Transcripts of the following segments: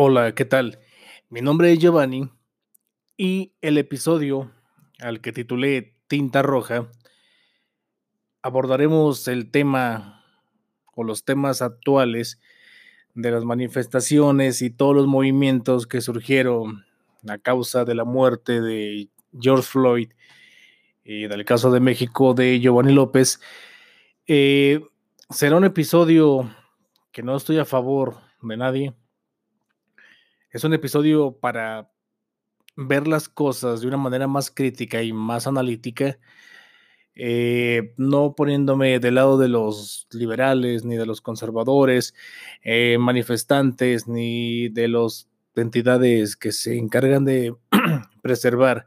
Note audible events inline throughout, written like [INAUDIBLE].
Hola, ¿qué tal? Mi nombre es Giovanni y el episodio al que titulé Tinta Roja abordaremos el tema o los temas actuales de las manifestaciones y todos los movimientos que surgieron a causa de la muerte de George Floyd y del caso de México de Giovanni López. Eh, será un episodio que no estoy a favor de nadie es un episodio para ver las cosas de una manera más crítica y más analítica, eh, no poniéndome del lado de los liberales, ni de los conservadores, eh, manifestantes, ni de las entidades que se encargan de [CLEARS THROAT] preservar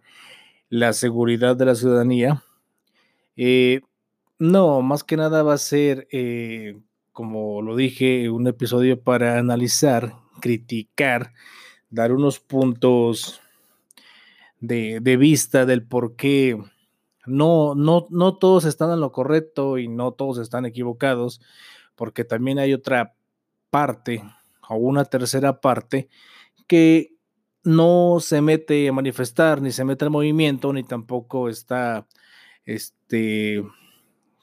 la seguridad de la ciudadanía. Eh, no, más que nada va a ser, como lo dije, un episodio para analizar criticar, dar unos puntos de, vista del por qué no, no, no todos están en lo correcto y no todos están equivocados, porque también hay otra parte o una tercera parte que no se mete a manifestar, ni se mete al movimiento, ni tampoco está este,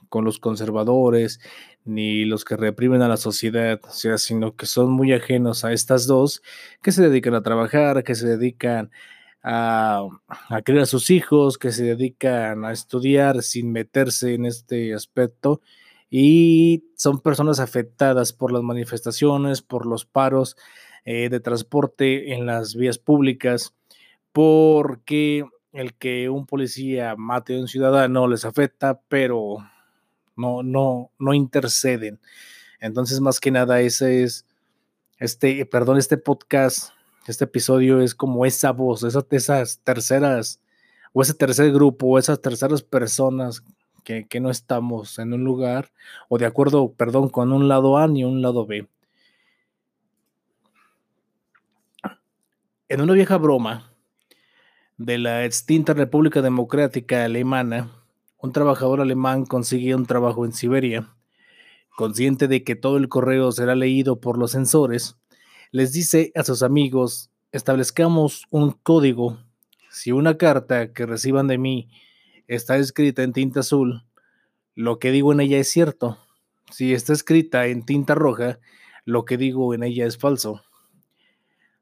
con los conservadores, ni los que reprimen a la sociedad, o sea, sino que son muy ajenos a estas dos, que se dedican a trabajar, que se dedican a, a criar a sus hijos, que se dedican a estudiar sin meterse en este aspecto y son personas afectadas por las manifestaciones, por los paros eh, de transporte en las vías públicas, porque el que un policía mate a un ciudadano les afecta, pero no, no, no interceden. Entonces, más que nada, ese es, este, perdón, este podcast, este episodio es como esa voz, esas, terceras, o ese tercer grupo, o esas terceras personas que, que, no estamos en un lugar, o de acuerdo, perdón, con un lado A ni un lado B. En una vieja broma de la extinta República Democrática Alemana, un trabajador alemán consigue un trabajo en Siberia. Consciente de que todo el correo será leído por los sensores, les dice a sus amigos, establezcamos un código. Si una carta que reciban de mí está escrita en tinta azul, lo que digo en ella es cierto. Si está escrita en tinta roja, lo que digo en ella es falso.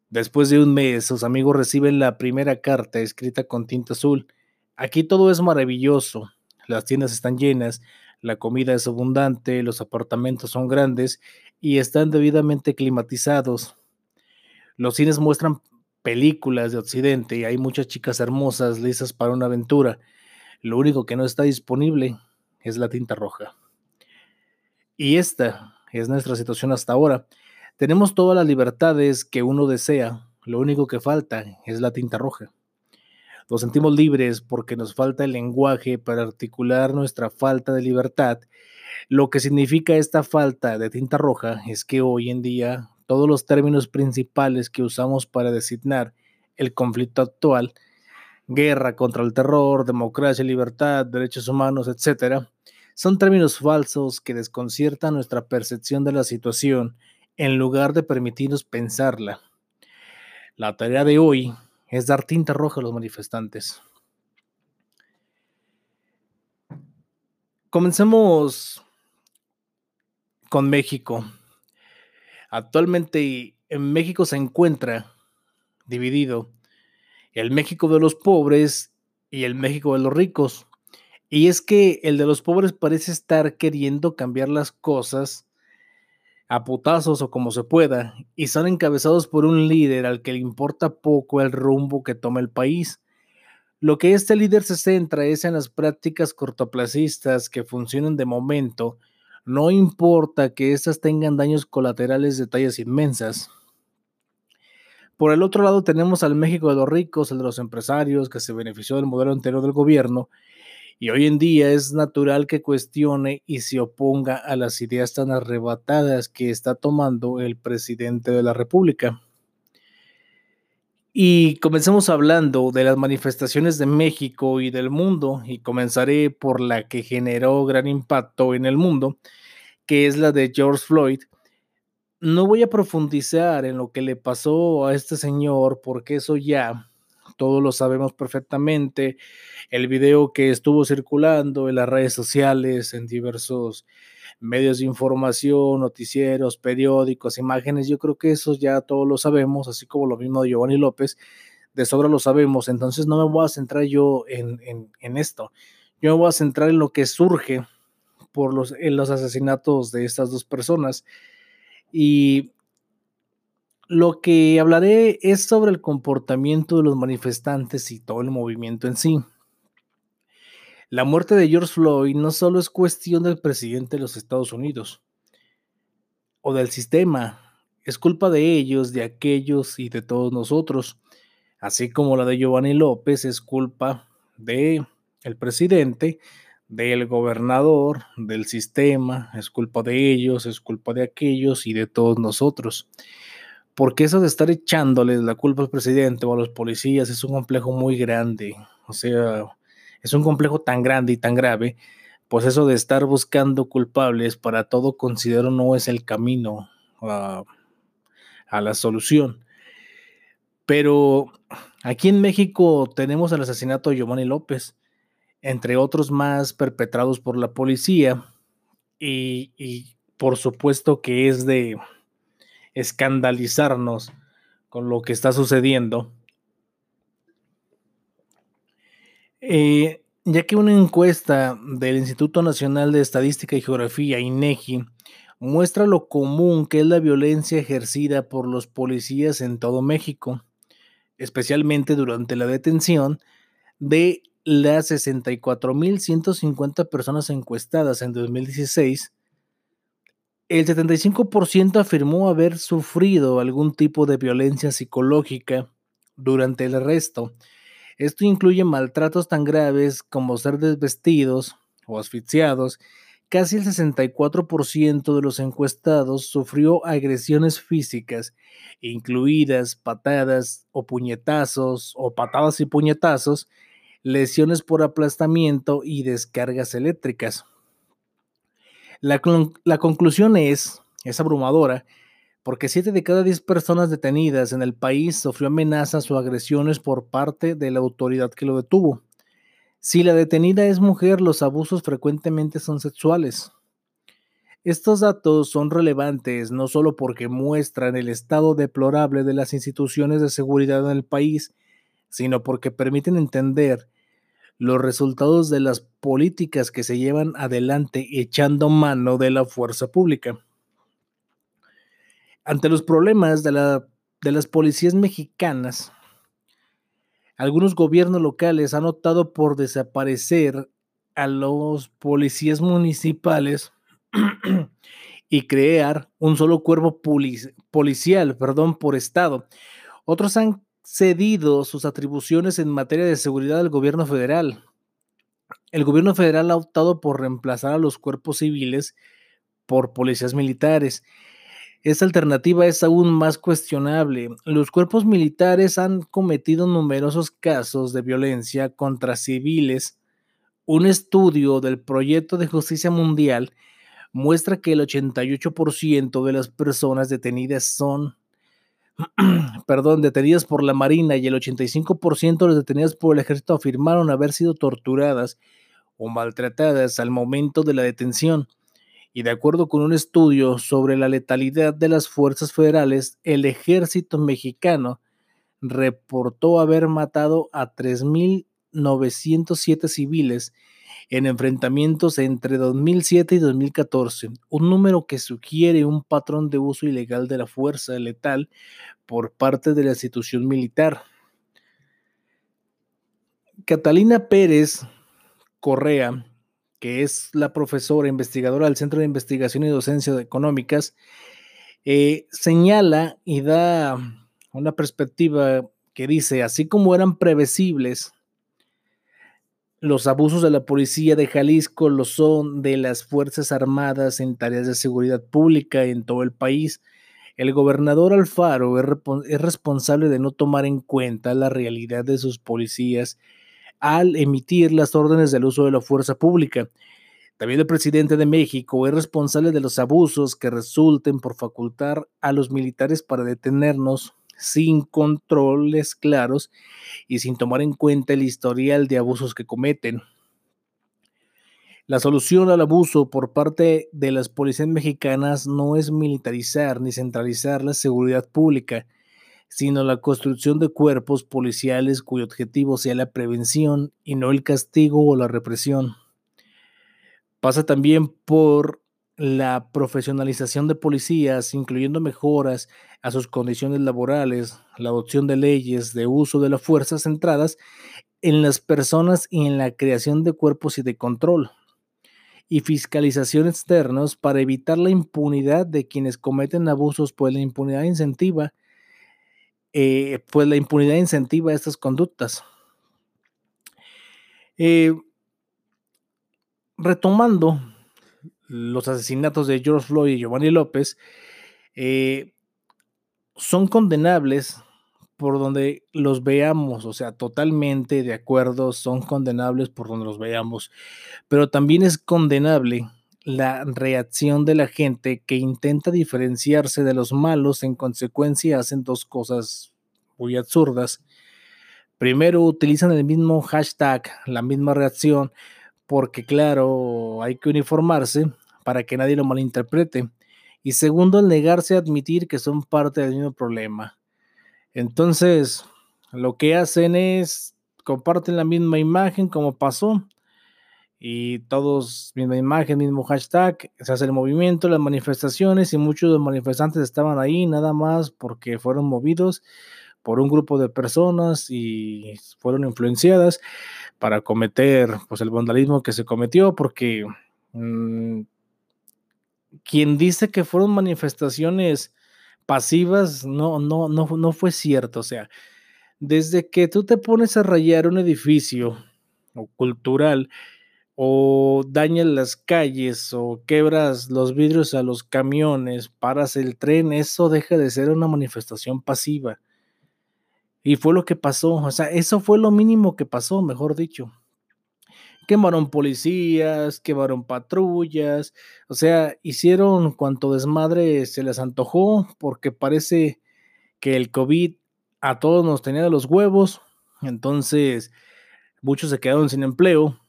Después de un mes, sus amigos reciben la primera carta escrita con tinta azul. Aquí todo es maravilloso las tiendas están llenas, la comida es abundante, los apartamentos son grandes y están debidamente climatizados. Los cines muestran películas de Occidente y hay muchas chicas hermosas listas para una aventura. Lo único que no está disponible es la tinta roja. Y esta es nuestra situación hasta ahora. Tenemos todas las libertades que uno desea, lo único que falta es la tinta roja. Nos sentimos libres porque nos falta el lenguaje para articular nuestra falta de libertad. Lo que significa esta falta de tinta roja es que hoy en día todos los términos principales que usamos para designar el conflicto actual, guerra contra el terror, democracia, libertad, derechos humanos, etc., son términos falsos que desconciertan nuestra percepción de la situación en lugar de permitirnos pensarla. La tarea de hoy es dar tinta roja a los manifestantes. Comencemos con México. Actualmente en México se encuentra dividido el México de los pobres y el México de los ricos. Y es que el de los pobres parece estar queriendo cambiar las cosas a putazos o como se pueda, y son encabezados por un líder al que le importa poco el rumbo que toma el país. Lo que este líder se centra es en las prácticas cortoplacistas que funcionan de momento, no importa que éstas tengan daños colaterales de tallas inmensas. Por el otro lado tenemos al México de los ricos, el de los empresarios, que se benefició del modelo anterior del gobierno, y hoy en día es natural que cuestione y se oponga a las ideas tan arrebatadas que está tomando el presidente de la República. Y comencemos hablando de las manifestaciones de México y del mundo, y comenzaré por la que generó gran impacto en el mundo, que es la de George Floyd. no voy a profundizar en lo que le pasó a este señor, porque eso ya todos lo sabemos perfectamente. El video que estuvo circulando en las redes sociales, en diversos medios de información, noticieros, periódicos, imágenes, yo creo que eso ya todos lo sabemos, así como lo mismo de Giovanni López, de sobra lo sabemos, entonces no me voy a centrar yo en, en, esto, yo me voy a centrar en lo que surge por los, en los asesinatos de estas dos personas y lo que hablaré es sobre el comportamiento de los manifestantes y todo el movimiento en sí. La muerte de George Floyd no solo es cuestión del presidente de los Estados Unidos o del sistema, es culpa de ellos, de aquellos y de todos nosotros, así como la de Giovanni López es culpa de el presidente, del gobernador, del sistema, es culpa de ellos, es culpa de aquellos y de todos nosotros. Porque eso de estar echándoles la culpa al presidente o a los policías es un complejo muy grande. O sea, es un complejo tan grande y tan grave, pues eso de estar buscando culpables para todo considero no es el camino a, la solución. Pero aquí en México tenemos el asesinato de Giovanni López, entre otros más perpetrados por la policía, y, y por supuesto que es de escandalizarnos con lo que está sucediendo. Eh, ya que una encuesta del Instituto Nacional de Estadística y Geografía, INEGI, muestra lo común que es la violencia ejercida por los policías en todo México, especialmente durante la detención de las 64.150 personas encuestadas en 2016, el 75% afirmó haber sufrido algún tipo de violencia psicológica durante el arresto esto incluye maltratos tan graves como ser desvestidos o asfixiados. Casi el 64% de los encuestados sufrió agresiones físicas, incluidas patadas o puñetazos o patadas y puñetazos, lesiones por aplastamiento y descargas eléctricas. La, conclusión es, es abrumadora, porque 7 de cada 10 personas detenidas en el país sufrió amenazas o agresiones por parte de la autoridad que lo detuvo. Si la detenida es mujer, los abusos frecuentemente son sexuales. Estos datos son relevantes no solo porque muestran el estado deplorable de las instituciones de seguridad en el país, sino porque permiten entender los resultados de las políticas que se llevan adelante echando mano de la fuerza pública. Ante los problemas de, las policías mexicanas, algunos gobiernos locales han optado por desaparecer a los policías municipales [CLEARS THROAT] y crear un solo cuerpo policial, perdón, por estado. Otros han cedido sus atribuciones en materia de seguridad al gobierno federal. El gobierno federal ha optado por reemplazar a los cuerpos civiles por policías militares esta alternativa es aún más cuestionable. Los cuerpos militares han cometido numerosos casos de violencia contra civiles. Un estudio del Proyecto de Justicia Mundial muestra que el 88% de las personas detenidas son, [CLEARS THROAT] perdón, detenidas por la Marina y el 85% de las detenidas por el ejército afirmaron haber sido torturadas o maltratadas al momento de la detención. Y de acuerdo con un estudio sobre la letalidad de las fuerzas federales, el ejército mexicano reportó haber matado a 3.907 civiles en enfrentamientos entre 2007 y 2014, un número que sugiere un patrón de uso ilegal de la fuerza letal por parte de la institución militar. Catalina Pérez Correa, que es la profesora investigadora del Centro de Investigación y Docencia Económicas, eh, señala y da una perspectiva que dice, así como eran previsibles los abusos de la policía de Jalisco, lo son de las Fuerzas Armadas en tareas de seguridad pública en todo el país. El gobernador Alfaro es responsable de no tomar en cuenta la realidad de sus policías al emitir las órdenes del uso de la fuerza pública. También el presidente de México es responsable de los abusos que resulten por facultar a los militares para detenernos sin controles claros y sin tomar en cuenta el historial de abusos que cometen. La solución al abuso por parte de las policías mexicanas no es militarizar ni centralizar la seguridad pública, sino la construcción de cuerpos policiales cuyo objetivo sea la prevención y no el castigo o la represión. Pasa también por la profesionalización de policías, incluyendo mejoras a sus condiciones laborales, la adopción de leyes de uso de la fuerza centradas en las personas y en la creación de cuerpos y de control y fiscalización externos para evitar la impunidad de quienes cometen abusos, pues la impunidad incentiva, eh, pues la impunidad incentiva estas conductas. Eh, retomando los asesinatos de George Floyd y Giovanni López, eh, son condenables por donde los veamos, o sea, totalmente de acuerdo, son condenables por donde los veamos, pero también es condenable la reacción de la gente que intenta diferenciarse de los malos, en consecuencia hacen dos cosas muy absurdas. Primero, utilizan el mismo hashtag, la misma reacción, porque claro, hay que uniformarse para que nadie lo malinterprete. Y segundo, el negarse a admitir que son parte del mismo problema. Entonces, lo que hacen es comparten la misma imagen como pasó y todos, misma imagen, mismo hashtag, se hace el movimiento, las manifestaciones y muchos de los manifestantes estaban ahí nada más porque fueron movidos por un grupo de personas y fueron influenciadas para cometer pues el vandalismo que se cometió porque mm, quien dice que fueron manifestaciones pasivas, no, no, no, no fue cierto. O sea, desde que tú te pones a rayar un edificio o cultural, o dañas las calles, o quebras los vidrios a los camiones, paras el tren, eso deja de ser una manifestación pasiva. Y fue lo que pasó, o sea, eso fue lo mínimo que pasó, mejor dicho. Quemaron policías, quemaron patrullas, o sea, hicieron cuanto desmadre se les antojó porque parece que el COVID a todos nos tenía de los huevos, entonces muchos se quedaron sin empleo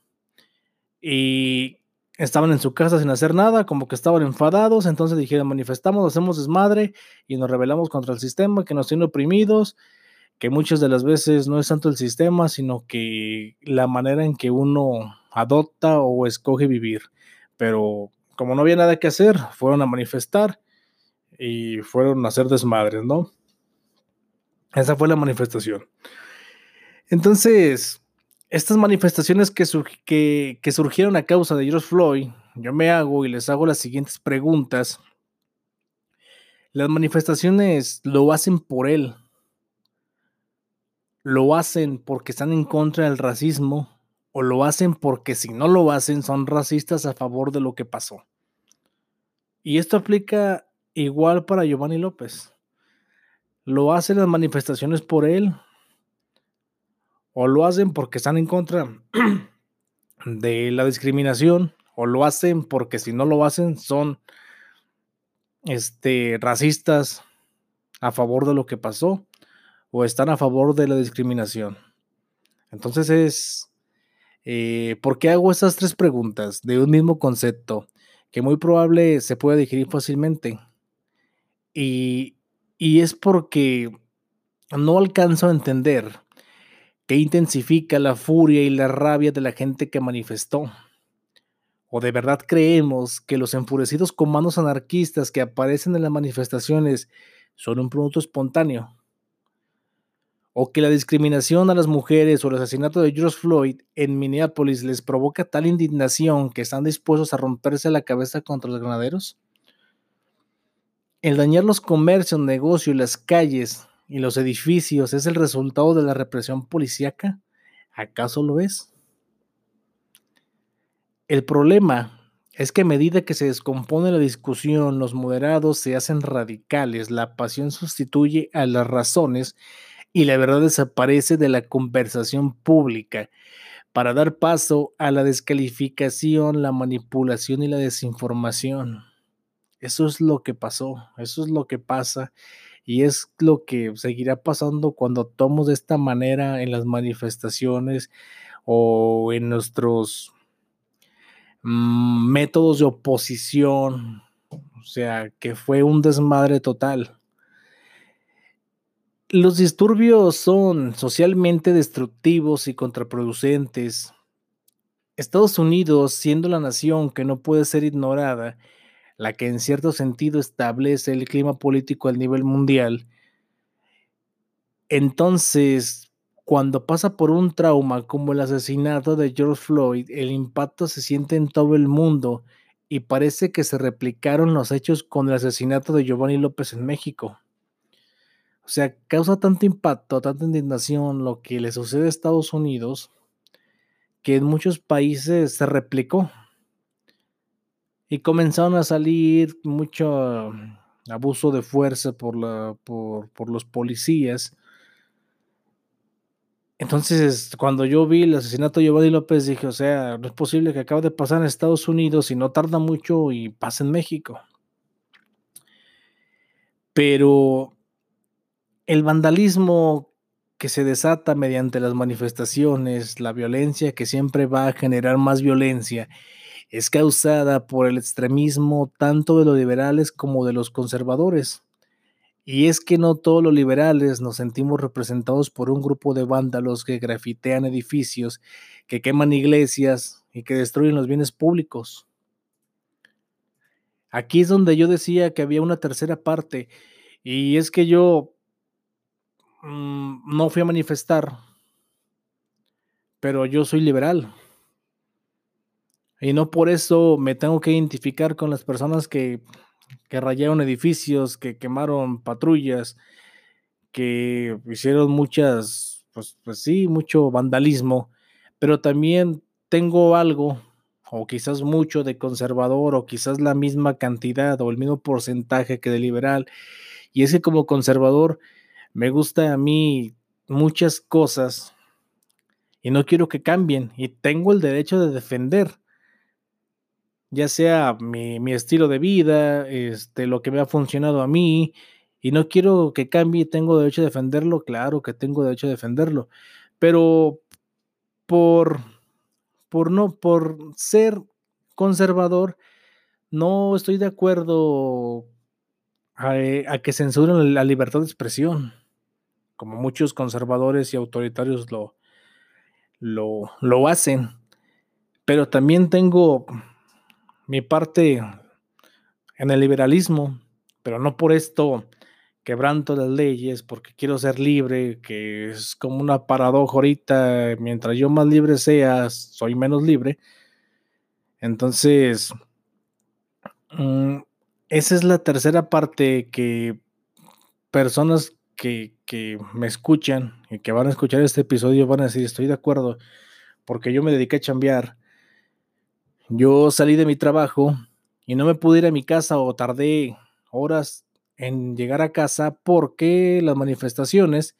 y estaban en su casa sin hacer nada, como que estaban enfadados, entonces dijeron manifestamos, hacemos desmadre y nos rebelamos contra el sistema que nos tiene oprimidos que muchas de las veces no es tanto el sistema, sino que la manera en que uno adopta o escoge vivir. Pero como no había nada que hacer, fueron a manifestar y fueron a hacer desmadres, ¿no? Esa fue la manifestación. Entonces, estas manifestaciones que, que, que surgieron a causa de George Floyd, yo me hago y les hago las siguientes preguntas. Las manifestaciones lo hacen por él, lo hacen porque están en contra del racismo o lo hacen porque si no lo hacen son racistas a favor de lo que pasó. Y esto aplica igual para Giovanni López. Lo hacen las manifestaciones por él o lo hacen porque están en contra [CLEARS THROAT] de la discriminación o lo hacen porque si no lo hacen son este racistas a favor de lo que pasó o están a favor de la discriminación. Entonces es, eh, ¿por qué hago estas tres preguntas de un mismo concepto que muy probable se puede digerir fácilmente? Y, y es porque no alcanzo a entender qué intensifica la furia y la rabia de la gente que manifestó. ¿O de verdad creemos que los enfurecidos comandos anarquistas que aparecen en las manifestaciones son un producto espontáneo? O que la discriminación a las mujeres o el asesinato de George Floyd en Minneapolis les provoca tal indignación que están dispuestos a romperse la cabeza contra los granaderos? El dañar los comercios, negocios, las calles y los edificios es el resultado de la represión policíaca? ¿Acaso lo es? El problema es que a medida que se descompone la discusión, los moderados se hacen radicales, la pasión sustituye a las razones y la verdad desaparece de la conversación pública. para dar paso a la descalificación, la manipulación y la desinformación. Eso es lo que pasó, eso es lo que pasa y es lo que seguirá pasando cuando tomamos de esta manera en las manifestaciones o en nuestros mm, métodos de oposición, o sea, que fue un desmadre total. Los disturbios son socialmente destructivos y contraproducentes. Estados Unidos, siendo la nación que no puede ser ignorada, la que en cierto sentido establece el clima político a nivel mundial, entonces, cuando pasa por un trauma como el asesinato de George Floyd, el impacto se siente en todo el mundo y parece que se replicaron los hechos con el asesinato de Giovanni López en México. O sea, causa tanto impacto, tanta indignación lo que le sucede a Estados Unidos, que en muchos países se replicó. Y comenzaron a salir mucho abuso de fuerza por, la, por, por los policías. Entonces, cuando yo vi el asesinato de Giovanni López, dije, o sea, no es posible que acabe de pasar en Estados Unidos y no tarda mucho y pase en México. Pero el vandalismo que se desata mediante las manifestaciones, la violencia que siempre va a generar más violencia, es causada por el extremismo tanto de los liberales como de los conservadores. Y es que no todos los liberales nos sentimos representados por un grupo de vándalos que grafitean edificios, que queman iglesias y que destruyen los bienes públicos. Aquí es donde yo decía que había una tercera parte, y es que yo Mm, no fui a manifestar, pero yo soy liberal. Y no por eso me tengo que identificar con las personas que, que rayaron edificios, que quemaron patrullas, que hicieron muchas, pues, pues sí, mucho vandalismo, pero también tengo algo, o quizás mucho de conservador, o quizás la misma cantidad o el mismo porcentaje que de liberal. Y es que como conservador me gusta a mí muchas cosas y no quiero que cambien y tengo el derecho de defender ya sea mi, estilo de vida, este, lo que me ha funcionado a mí, y no quiero que cambie, tengo derecho a defenderlo, claro que tengo derecho a defenderlo, pero por, por no, por ser conservador, no estoy de acuerdo a, a que censuren la libertad de expresión como muchos conservadores y autoritarios lo, lo, lo hacen. Pero también tengo mi parte en el liberalismo, pero no por esto quebranto las leyes, porque quiero ser libre, que es como una paradoja ahorita, mientras yo más libre sea, soy menos libre. Entonces, mm, esa es la tercera parte que personas que, me escuchan y que van a escuchar este episodio van a decir, estoy de acuerdo, porque yo me dediqué a chambear. Yo salí de mi trabajo y no me pude ir a mi casa o tardé horas en llegar a casa porque las manifestaciones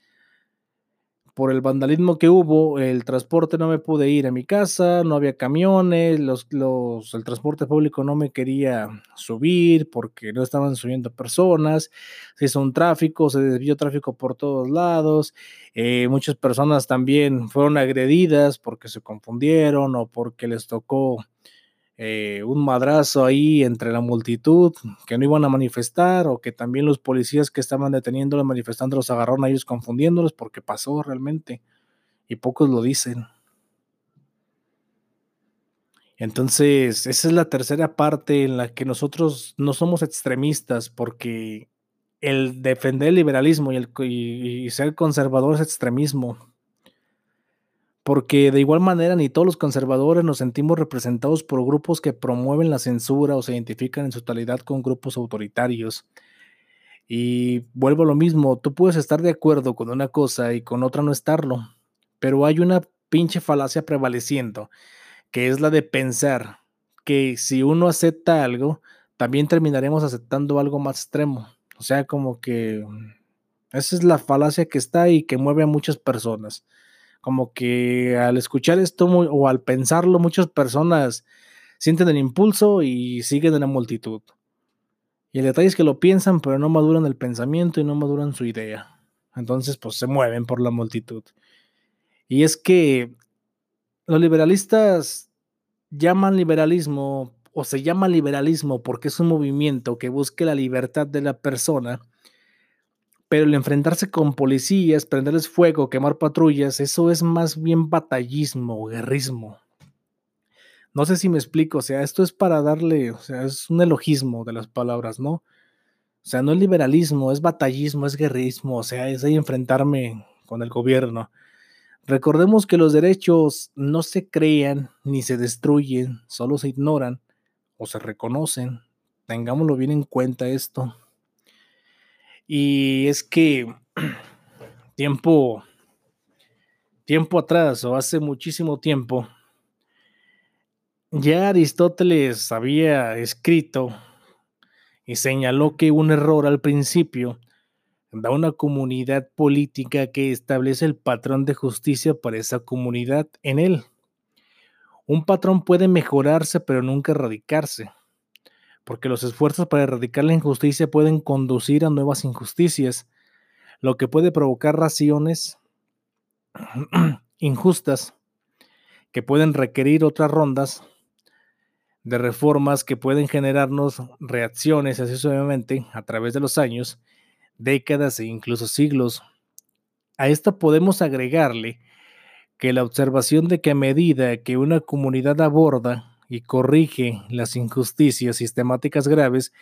por el vandalismo que hubo, el transporte no me pude ir a mi casa, no había camiones, el transporte público no me quería subir porque no estaban subiendo personas, se hizo un tráfico, se desvió tráfico por todos lados, eh, muchas personas también fueron agredidas porque se confundieron o porque les tocó eh, un madrazo ahí entre la multitud que no iban a manifestar o que también los policías que estaban deteniendo los los agarraron a ellos confundiéndolos porque pasó realmente y pocos lo dicen. Entonces, esa es la tercera parte en la que nosotros no somos extremistas porque el defender el liberalismo y, el, y ser conservador es extremismo porque de igual manera ni todos los conservadores nos sentimos representados por grupos que promueven la censura o se identifican en su totalidad con grupos autoritarios. Y vuelvo a lo mismo, tú puedes estar de acuerdo con una cosa y con otra no estarlo, pero hay una pinche falacia prevaleciendo, que es la de pensar que si uno acepta algo, también terminaremos aceptando algo más extremo. O sea, como que esa es la falacia que está y que mueve a muchas personas. Como que al escuchar esto o al pensarlo, muchas personas sienten el impulso y siguen en la multitud. Y el detalle es que lo piensan, pero no maduran el pensamiento y no maduran su idea. Entonces, pues se mueven por la multitud. Y es que los liberalistas llaman liberalismo o se llama liberalismo porque es un movimiento que busque la libertad de la persona, pero el enfrentarse con policías, prenderles fuego, quemar patrullas, eso es más bien batallismo, guerrismo. No sé si me explico, o sea, esto es para darle, o sea, es un elogismo de las palabras, ¿no? O sea, no es liberalismo, es batallismo, es guerrismo, o sea, es ahí enfrentarme con el gobierno. Recordemos que los derechos no se crean ni se destruyen, solo se ignoran o se reconocen. Tengámoslo bien en cuenta esto. Y es que [CLEARS THROAT] tiempo, tiempo atrás o hace muchísimo tiempo, ya Aristóteles había escrito y señaló que un error al principio da una comunidad política que establece el patrón de justicia para esa comunidad en él. Un patrón puede mejorarse pero nunca erradicarse, porque los esfuerzos para erradicar la injusticia pueden conducir a nuevas injusticias, lo que puede provocar raciones injustas que pueden requerir otras rondas de reformas que pueden generarnos reacciones así suavemente a través de los años décadas e incluso siglos. A esto podemos agregarle que la observación de que a medida que una comunidad aborda y corrige las injusticias sistemáticas graves,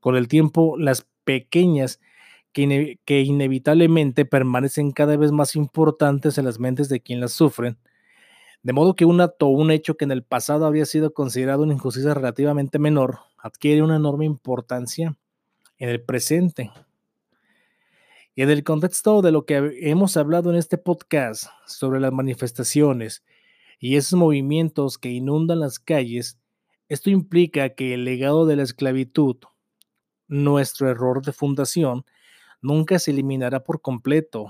con el tiempo las pequeñas que, que, inevitablemente permanecen cada vez más importantes en las mentes de quien las sufren, de modo que un acto o un hecho que en el pasado había sido considerado una injusticia relativamente menor, adquiere una enorme importancia en el presente. Y en el contexto de lo que hemos hablado en este podcast sobre las manifestaciones y esos movimientos que inundan las calles, esto implica que el legado de la esclavitud, nuestro error de fundación, nunca se eliminará por completo.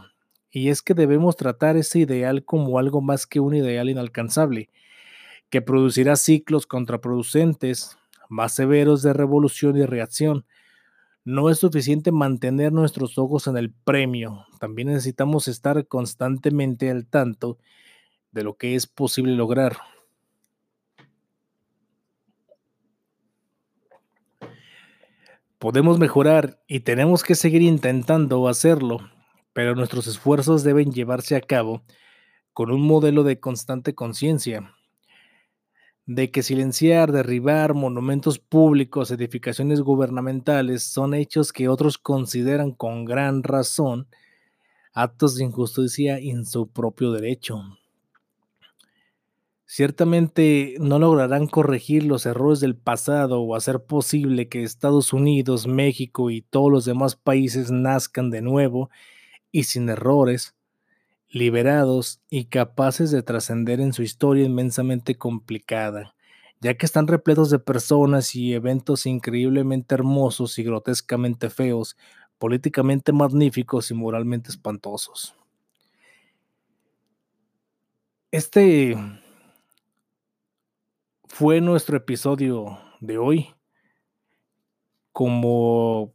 Y es que debemos tratar ese ideal como algo más que un ideal inalcanzable, que producirá ciclos contraproducentes, más severos de revolución y reacción, no es suficiente mantener nuestros ojos en el premio, también necesitamos estar constantemente al tanto de lo que es posible lograr. Podemos mejorar y tenemos que seguir intentando hacerlo, pero nuestros esfuerzos deben llevarse a cabo con un modelo de constante conciencia, de que silenciar, derribar monumentos públicos, edificaciones gubernamentales son hechos que otros consideran con gran razón actos de injusticia en su propio derecho. Ciertamente no lograrán corregir los errores del pasado o hacer posible que Estados Unidos, México y todos los demás países nazcan de nuevo y sin errores, liberados y capaces de trascender en su historia inmensamente complicada, ya que están repletos de personas y eventos increíblemente hermosos y grotescamente feos, políticamente magníficos y moralmente espantosos. Este fue nuestro episodio de hoy. Como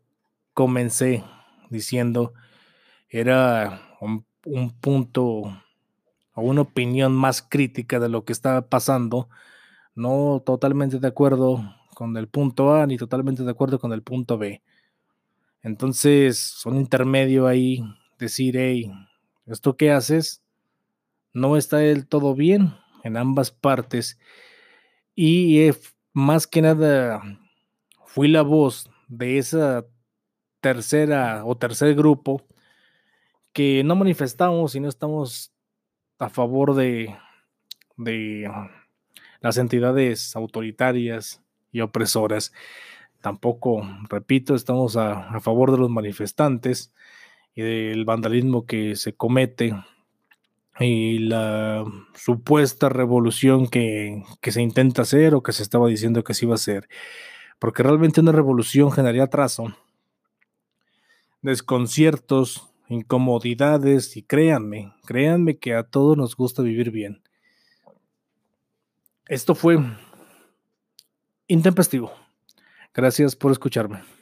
comencé diciendo, era un un punto o una opinión más crítica de lo que está pasando, no totalmente de acuerdo con el punto A ni totalmente de acuerdo con el punto B. Entonces, son intermedio ahí, decir, hey, esto que haces no está del todo bien en ambas partes. Y más que nada, fui la voz de esa tercera o tercer grupo que no manifestamos y no estamos a favor de, de las entidades autoritarias y opresoras. Tampoco, repito, estamos a, favor de los manifestantes y del vandalismo que se comete y la supuesta revolución que, que, se intenta hacer o que se estaba diciendo que se iba a hacer. Porque realmente una revolución generaría atraso, desconciertos incomodidades y créanme, créanme que a todos nos gusta vivir bien. Esto fue intempestivo. Gracias por escucharme.